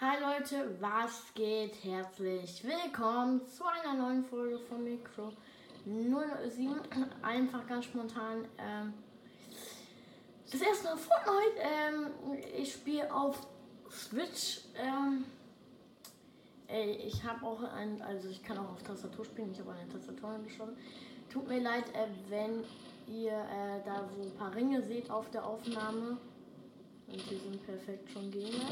Hi Leute, was geht? Herzlich willkommen zu einer neuen Folge von Micro 07. Einfach ganz spontan. Ähm, das erste Mal Fortnite. Ähm, ich spiele auf Switch. Ähm, ey, ich habe auch ein, also ich kann auch auf Tastatur spielen. Ich habe eine Tastatur geschossen. Tut mir leid, äh, wenn ihr äh, da so ein paar Ringe seht auf der Aufnahme. Und die sind perfekt schon Gegner.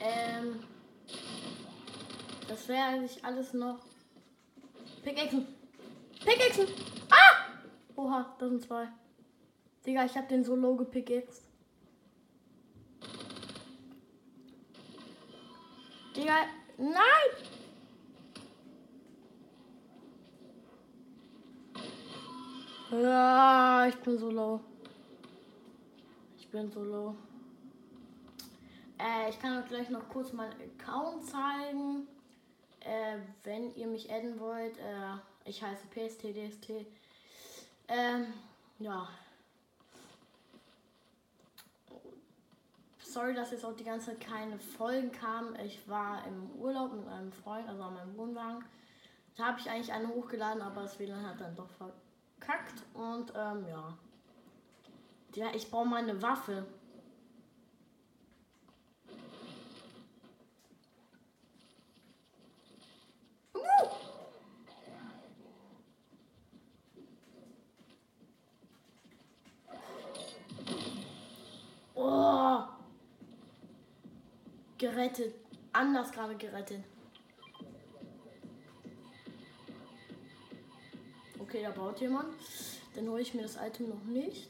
Ähm, das wäre eigentlich alles noch. Pickaxen! Pickaxen! Ah! Oha, das sind zwei. Digga, ich hab den so low gepickaxed. Digga, nein! Ja, ich bin so low. Ich bin so low. Äh, ich kann euch gleich noch kurz meinen Account zeigen. Äh, wenn ihr mich adden wollt, äh, ich heiße PSTDST. Ähm, ja. Sorry, dass jetzt auch die ganze Zeit keine Folgen kamen. Ich war im Urlaub mit einem Freund, also an meinem Wohnwagen. Da habe ich eigentlich eine hochgeladen, aber das WLAN hat dann doch verkackt. Und ähm, ja. Ja, ich brauche mal eine Waffe. Gerettet. Anders gerade gerettet. Okay, da baut jemand. Dann hole ich mir das Item noch nicht.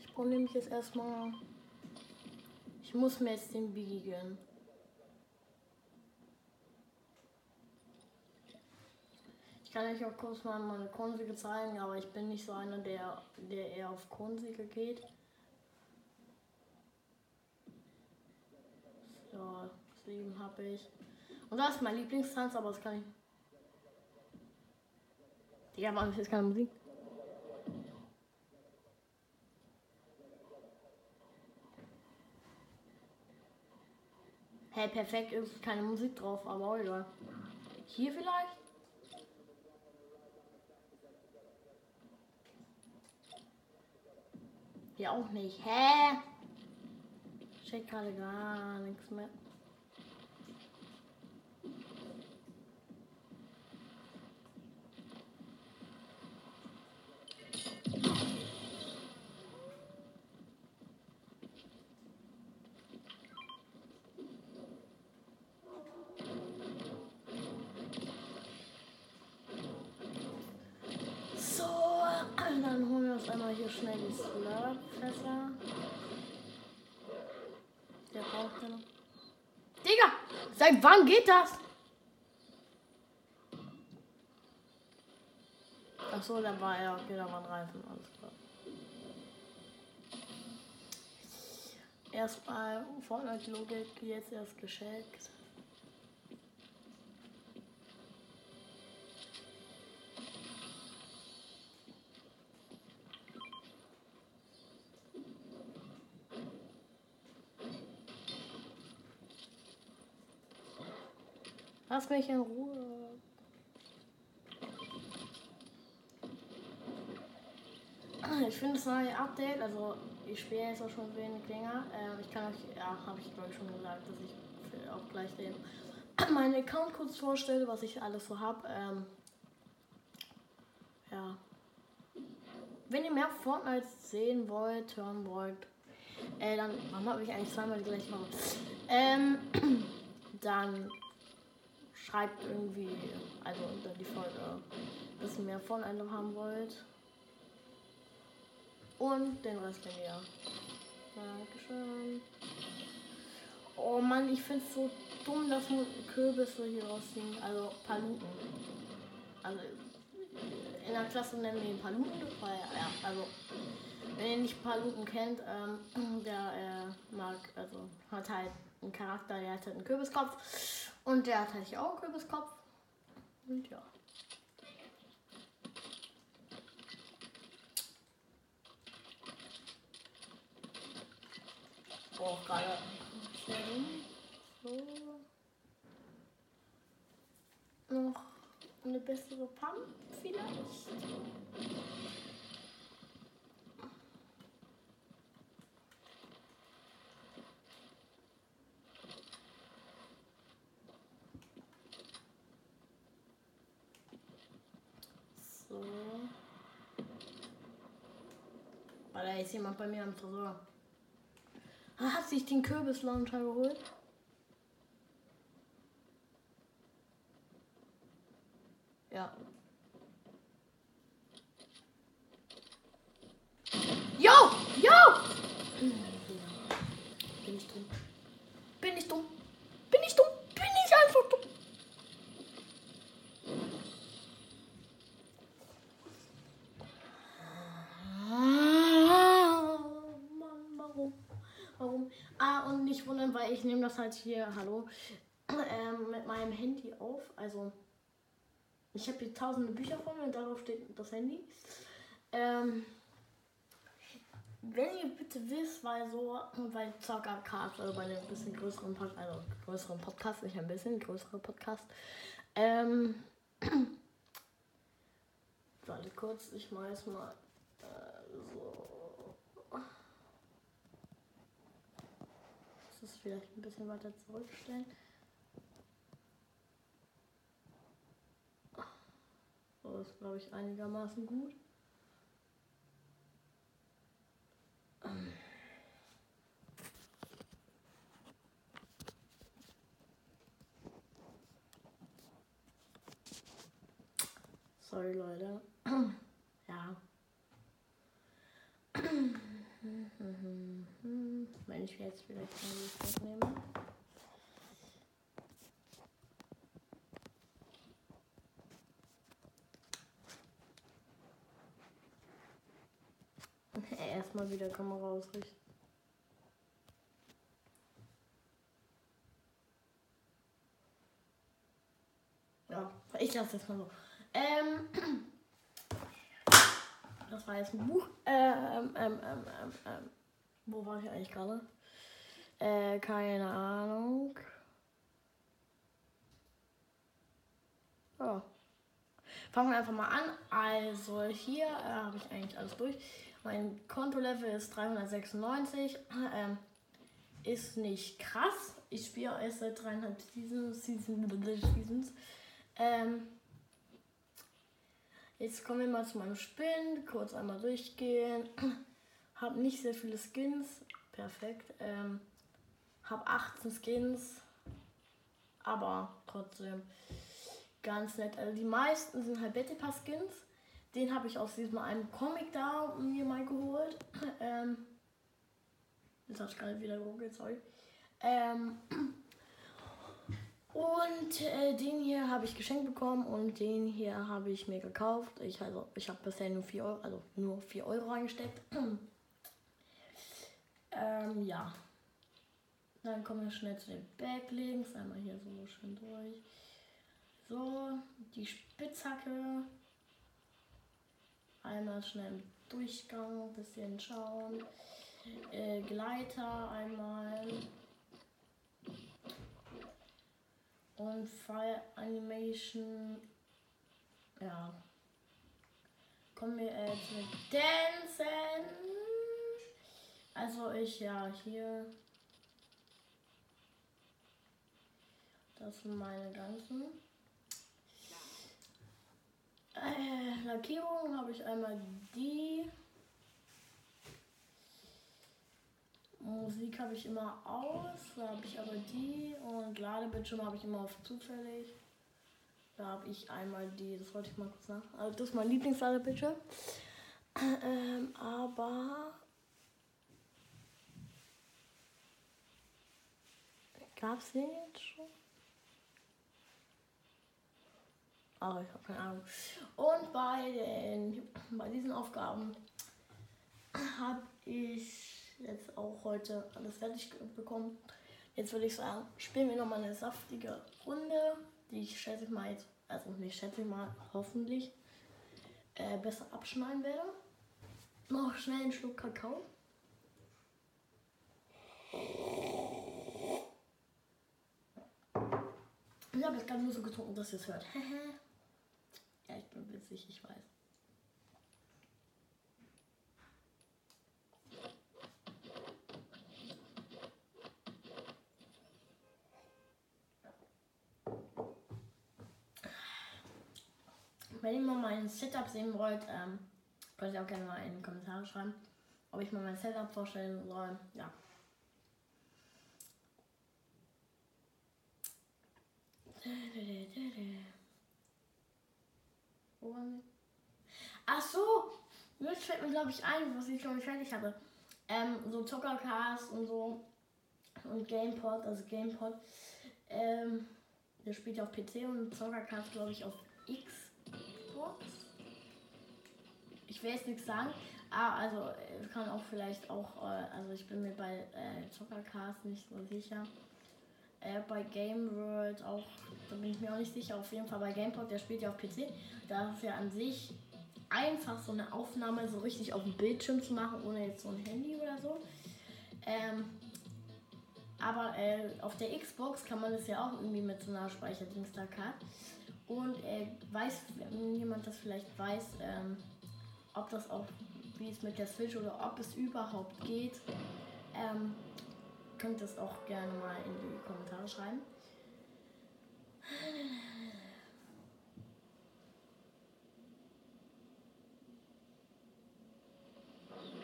Ich brauche nämlich jetzt erstmal. Ich muss mir jetzt den Biggie gönnen. Ich kann euch auch kurz mal meine Kronsiege zeigen, aber ich bin nicht so einer, der, der eher auf Kronsiege geht. Ja, sieben habe ich. Und das ist mein Lieblingstanz, aber das kann ich. Digga, warum ist jetzt keine Musik? Hey, perfekt, ist keine Musik drauf, aber egal. Hier vielleicht? Hier auch nicht. Hä? Check gerade gar nichts mehr. So, dann holen wir uns einmal hier schnell die Slurp-Fässer. Der braucht keine. Digga! Seit wann geht das? Ach so, da war er. Okay, da waren Reifen. Alles klar. Erstmal Fortnite-Logik jetzt erst gescheckt. Lass mich in Ruhe. Ich finde das neue Update, also ich spiele jetzt auch schon wenig länger. Äh, ich kann euch, ja, habe ich glaube ich schon gesagt, dass ich auch gleich den meinen Account kurz vorstelle, was ich alles so habe. Ähm, ja. Wenn ihr mehr Fortnite sehen wollt, hören wollt, äh, dann, habe ich eigentlich zweimal die gleiche Nummer? Ähm, dann schreibt irgendwie, also unter die Folge, ein bisschen mehr von einem haben wollt. Und den Rest wenn ihr. Dankeschön. Oh Mann, ich finde es so dumm, dass man Kürbisse hier rausziehen. Also Paluten. Also in der Klasse nennen wir ihn Paluten, weil ja, also wenn ihr nicht Paluten kennt, ähm, der äh, mag, also hat halt einen Charakter, der hat halt einen Kürbiskopf und der hat halt auch einen Kürbiskopf. Und ja. Oh, gerade schnell rum. So. Noch eine bessere Pump vielleicht. So. Oh, da ist jemand bei mir am Tresor. Hat sich den Kürbislauncher geholt? Ja. Jo! Jo! Bin ich dumm? Bin ich dumm? Bin ich dumm? Bin ich einfach dumm? Ah, Mann, warum? Warum? Ah, und nicht wundern, weil ich nehme das halt hier, hallo, ähm, mit meinem Handy auf. Also, ich habe hier tausende Bücher von mir und darauf steht das Handy. Ähm, wenn ihr bitte wisst, weil so, weil Zockercast, also bei einem bisschen größeren Podcast, also größeren Podcast, nicht ein bisschen, größere Podcast, ähm, warte kurz, ich mache jetzt mal äh, so. Das ist vielleicht ein bisschen weiter zurückstellen. So ist, glaube ich, einigermaßen gut. Sorry, Leute. ja. Wenn ich jetzt vielleicht die nehme. Erstmal wieder Kamera ausrichten. Ja, ich lasse das mal so. Ähm, das war jetzt ein Buch. Ähm, ähm, ähm, ähm, ähm. Wo war ich eigentlich gerade? Äh, keine Ahnung. Ja. Fangen wir einfach mal an. Also hier äh, habe ich eigentlich alles durch. Mein Kontolevel ist 396. Ähm, ist nicht krass. Ich spiele erst seit dreieinhalb Seasons. Season, Seasons. Ähm, jetzt kommen wir mal zu meinem Spinnen. Kurz einmal durchgehen. Hab nicht sehr viele Skins. Perfekt. Ähm, hab 18 Skins. Aber trotzdem ganz nett. Also die meisten sind halt Battle Pass Skins. Den habe ich aus diesem einen Comic da mir mal geholt. Ähm, habe ich gerade wieder gegoogelt, sorry. Ähm, und äh, den hier habe ich geschenkt bekommen und den hier habe ich mir gekauft. Ich, also, ich habe bisher nur 4 Euro, also nur 4 Euro reingesteckt. ähm, ja. Dann kommen wir schnell zu den Backlinks. Einmal hier so schön durch. So, die Spitzhacke. Einmal schnell im Durchgang, bisschen schauen. Äh, Gleiter einmal. Und Fire Animation. Ja. Kommen wir jetzt mit Dancen. Also ich ja hier. Das sind meine ganzen. Äh, Lackierung habe ich einmal die. Musik habe ich immer aus, da habe ich aber die und Ladebildschirm habe ich immer auf zufällig. Da habe ich einmal die, das wollte ich mal kurz nach. Also das ist mein Lieblingsladebildschirm. Ähm, aber gab es den jetzt schon? Aber ich habe keine Ahnung. Und bei, den, bei diesen Aufgaben habe ich jetzt auch heute alles fertig bekommen. Jetzt würde ich sagen, spielen wir nochmal eine saftige Runde, die ich schätze ich mal jetzt, also nicht schätze ich mal, hoffentlich äh, besser abschneiden werde. Noch schnell einen Schluck Kakao. Ich habe jetzt gerade nur so getrunken, dass ihr es hört. ja, ich bin witzig, ich weiß. Wenn ihr mal mein Setup sehen wollt, ähm, könnt ihr auch gerne mal in die Kommentare schreiben, ob ich mal mein Setup vorstellen soll. Ja. Ach so, jetzt fällt mir glaube ich ein, was ich schon fertig hatte. Ähm, so Zockercast und so und GamePod, also GamePod. Ähm, der spielt ja auf PC und Zockercast glaube ich auf Xbox. Ich will jetzt nichts sagen. Ah, also kann auch vielleicht auch, äh, also ich bin mir bei äh, Zockercast nicht so sicher. Äh, bei Game World auch, da bin ich mir auch nicht sicher. Auf jeden Fall bei GamePod, der spielt ja auf PC. Da ist ja an sich einfach so eine Aufnahme so richtig auf dem Bildschirm zu machen, ohne jetzt so ein Handy oder so. Ähm, aber äh, auf der Xbox kann man das ja auch irgendwie mit so einer Speicherdienstag Und äh, weiß, jemand das vielleicht weiß, ähm, ob das auch, wie es mit der Switch oder ob es überhaupt geht, ähm, könnt es auch gerne mal in die Kommentare schreiben.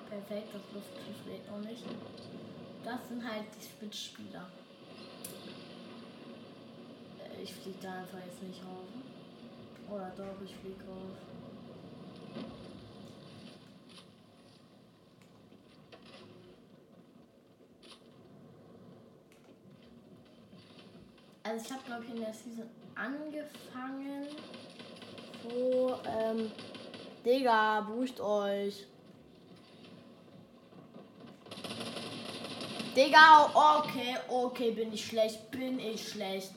Perfekt, das Luftschiff lädt noch nicht. Das sind halt die Spitzspieler. Äh, ich fliege da einfach jetzt nicht rauf. Oder doch, ich fliege rauf. Ich habe glaube ich in der Season angefangen, wo, ähm, Digga, beruhigt euch. Digga, okay, okay, bin ich schlecht, bin ich schlecht.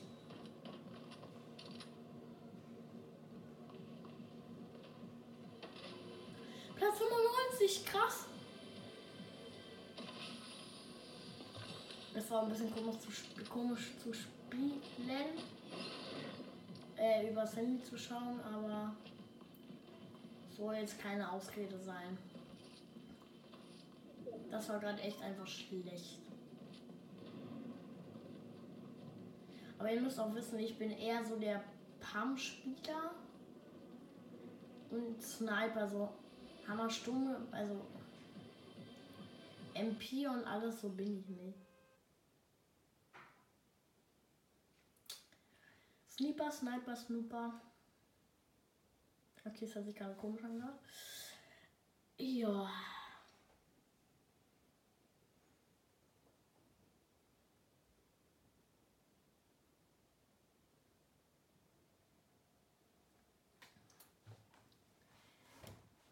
Platz 95, krass. Das war ein bisschen komisch zu, komisch zu spielen, äh, übers Handy zu schauen, aber soll jetzt keine Ausrede sein. Das war gerade echt einfach schlecht. Aber ihr müsst auch wissen, ich bin eher so der Pam-Spieler und Sniper, so Hammerstumme, also MP und alles, so bin ich nicht. Sniper, Sniper, Snooper. Okay, das hat sich gerade komisch angehört. Ja.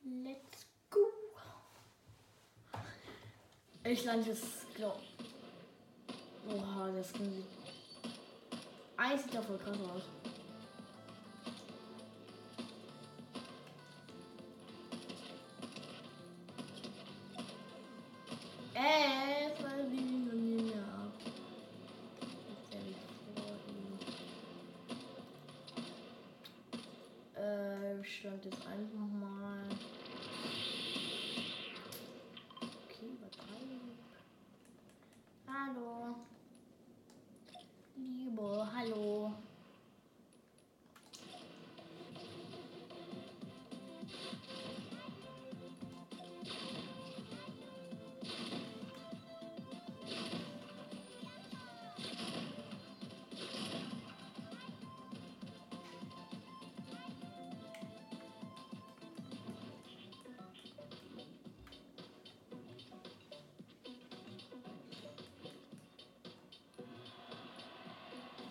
Let's go. Ich lande jetzt, glaub. Oha, das sieht. Eins sieht ja voll krass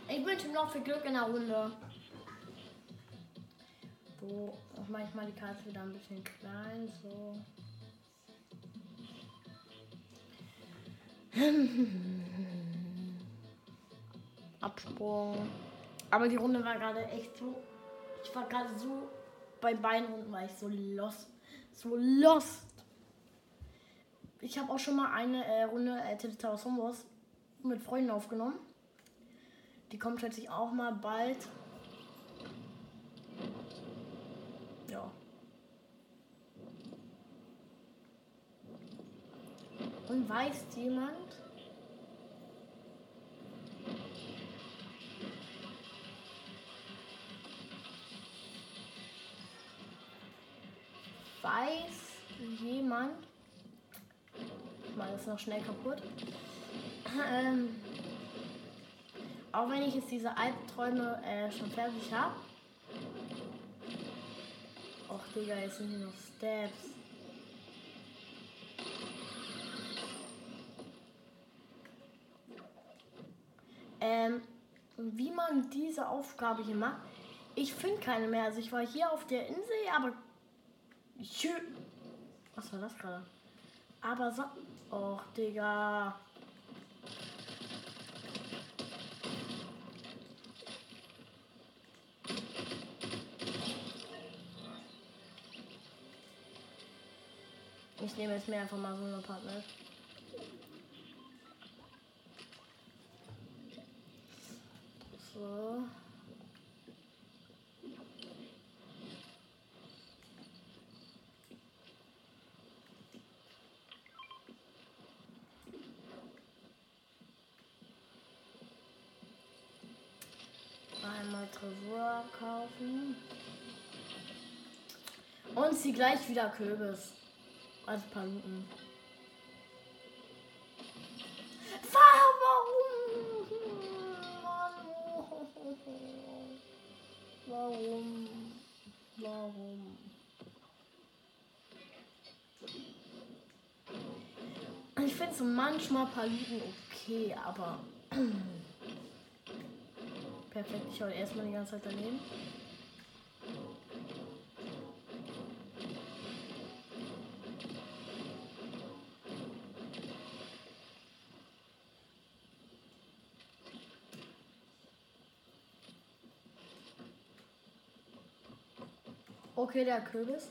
Ich wünsche ihm noch viel Glück in der Runde. So, auch manchmal die Karte wieder ein bisschen klein, so. Absprung. Aber die Runde war gerade echt so. Ich war gerade so bei beiden Runden war ich so lost. So lost. Ich habe auch schon mal eine äh, Runde äh, Tilted Towers Homos mit Freunden aufgenommen. Die kommt schätze ich auch mal bald. Ja. Und weiß jemand? Weiß jemand? Ich mache das noch schnell kaputt. Ähm, auch wenn ich jetzt diese Albträume äh, schon fertig habe. Och, Digga, jetzt sind hier noch Steps. Ähm, wie man diese Aufgabe hier macht. Ich finde keine mehr. Also ich war hier auf der Insel, aber... Was war das gerade? Aber so... Och, Digga. Ich nehme jetzt mir einfach mal so eine Partner. So. Einmal Tresor kaufen. Und sie gleich wieder Kürbis. Also Paluten. Warum? Warum? Warum? Ich finde so manchmal Paluten okay, aber perfekt. Ich hau erstmal die ganze Zeit daneben. Okay, der Kürbis.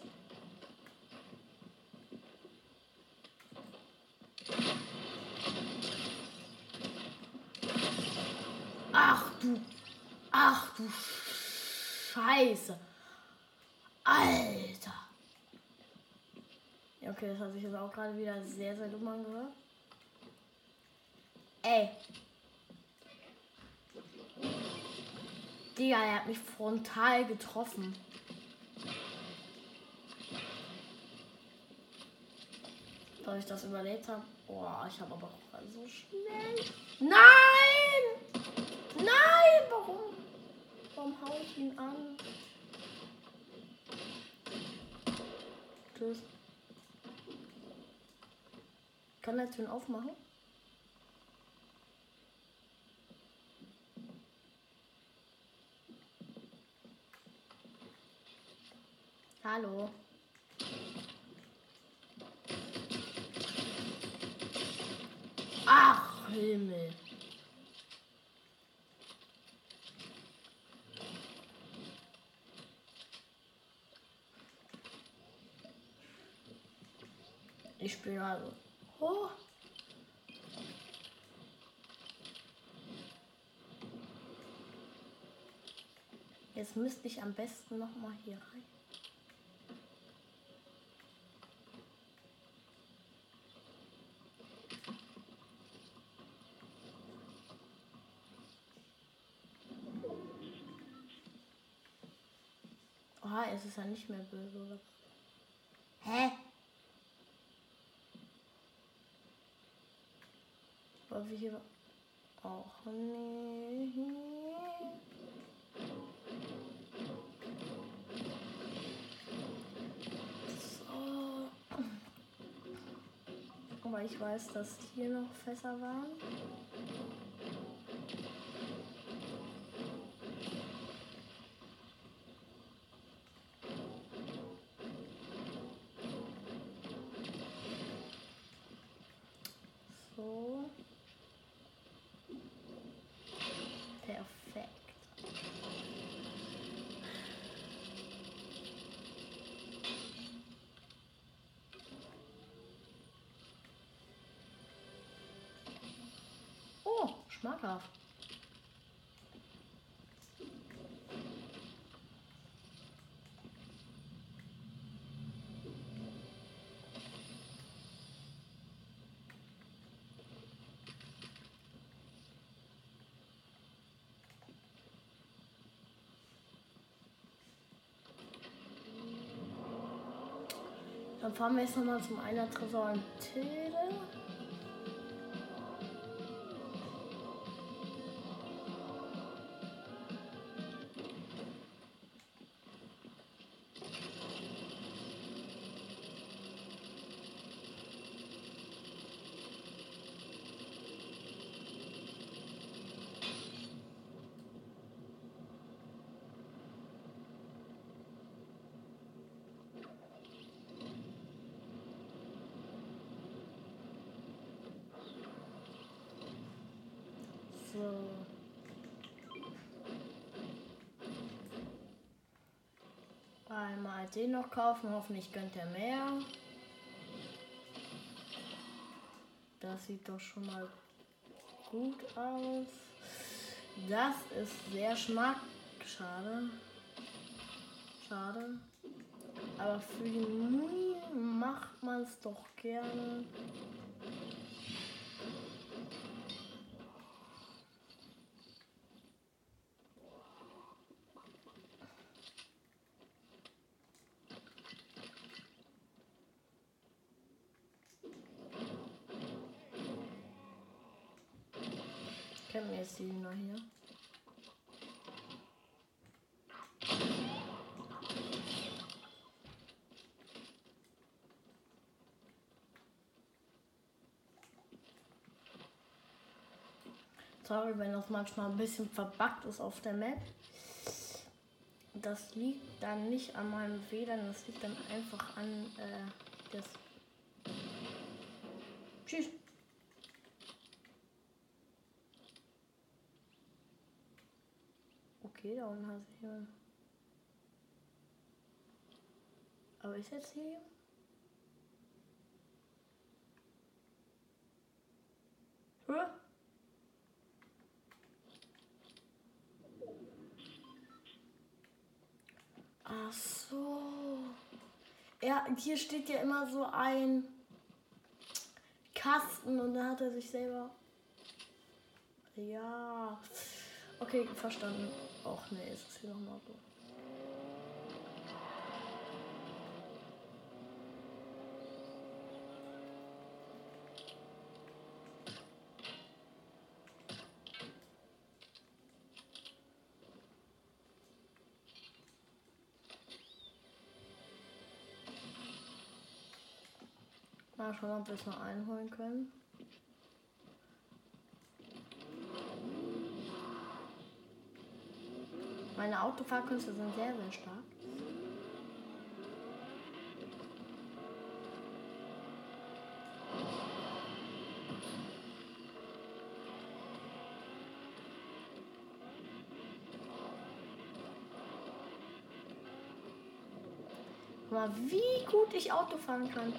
Ach du. Ach du Scheiße. Alter. Ja, okay, das hat sich jetzt auch gerade wieder sehr, sehr dumm angehört. Ey. Digga, er hat mich frontal getroffen. Dass ich das überlebt habe. Boah, ich habe aber auch so schnell. Nein! Nein! Warum? Warum hau ich ihn an? Tschüss. Kann er Türen aufmachen? Hallo. Ach, Himmel. Ich bin also. Oh. Jetzt müsste ich am besten noch mal hier rein. Es ist ja nicht mehr böse. Hä? Wollen wir hier auch nicht? So. Aber ich weiß, dass hier noch Fässer waren. Schmackhaft. Dann fahren wir jetzt nochmal zum Einer Tresor im Tilde. Einmal den noch kaufen, hoffentlich gönnt er mehr. Das sieht doch schon mal gut aus. Das ist sehr schmack. Schade. Schade. Aber für die Muni macht man es doch gerne. Jetzt die noch hier? Sorry, wenn das manchmal ein bisschen verbuggt ist auf der Map. Das liegt dann nicht an meinem WLAN, das liegt dann einfach an äh, das. Tschüss. Okay, da unten hast du hier. Aber ist jetzt hier? Hä? Ach so. Ja, hier steht ja immer so ein Kasten und da hat er sich selber. Ja. Okay, verstanden. Och nee, ist es hier nochmal so. Mal schauen, ob wir es noch einholen können. Meine Autofahrkünste sind sehr, sehr stark. Mal, wie gut ich Auto fahren kann.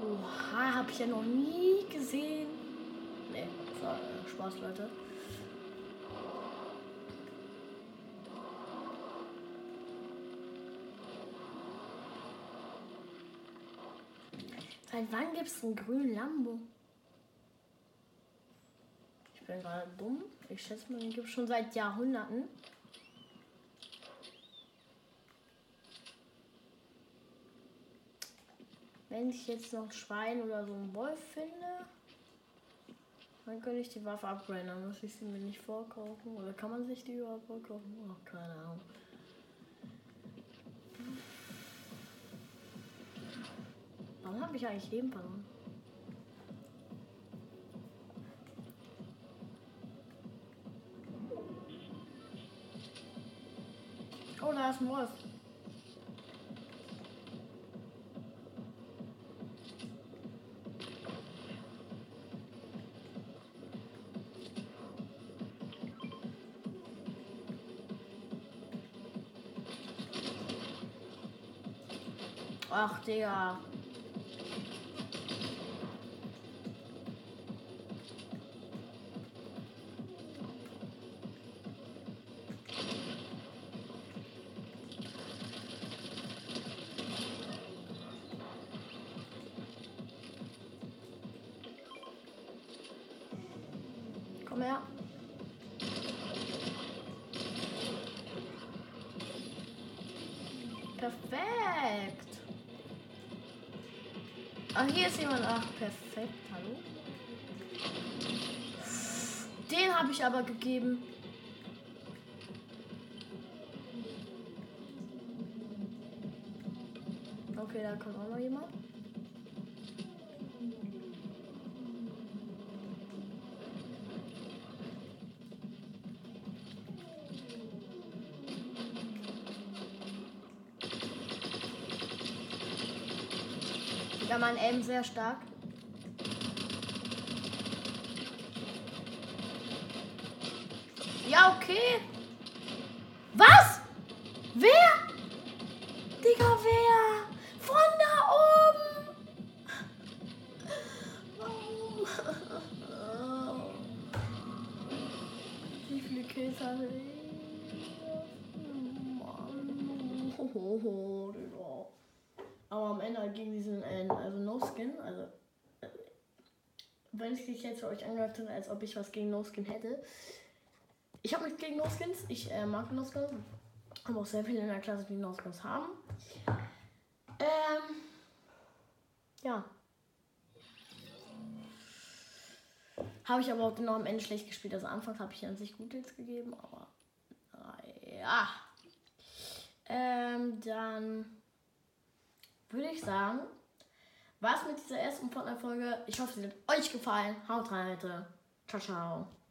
Oha, habe ich ja noch nie gesehen. Nee, das war äh, Spaß, Leute. Seit wann gibt es einen grünen Lambo? Ich bin gerade dumm. Ich schätze mal, den gibt es schon seit Jahrhunderten. Wenn ich jetzt noch ein Schwein oder so einen Wolf finde, dann könnte ich die Waffe upgraden. Dann muss ich sie mir nicht vorkaufen. Oder kann man sich die überhaupt vorkaufen? Oh, keine Ahnung. Warum habe ich eigentlich Leben verloren? Oh, da ist ein Wolf. Ach, Digga. Perfekt. Ach, hier ist jemand. Ach, perfekt. Hallo. Den habe ich aber gegeben. Okay, da kommt auch noch jemand. Aim sehr stark. Ja, okay. Was? Wer? Digga, wer? Von da oben. Warum? Wie viele Kills hatte ich? Mann. Hohoho. Aber am Ende halt gegen diesen, äh, also No Skin, also äh, wenn es sich jetzt für euch angehört hat, als ob ich was gegen No Skin hätte. Ich habe nichts gegen No Skins, ich äh, mag No Skins. Habe auch sehr viele in der Klasse, die No Skins haben. Ähm, ja. Habe ich aber auch noch am Ende schlecht gespielt. Also anfangs habe ich an sich gut jetzt gegeben, aber äh, ja. Ähm, dann würde ich sagen, was mit dieser ersten Fortnite-Folge. Ich hoffe, sie hat euch gefallen. Haut rein, Leute. Ciao, ciao.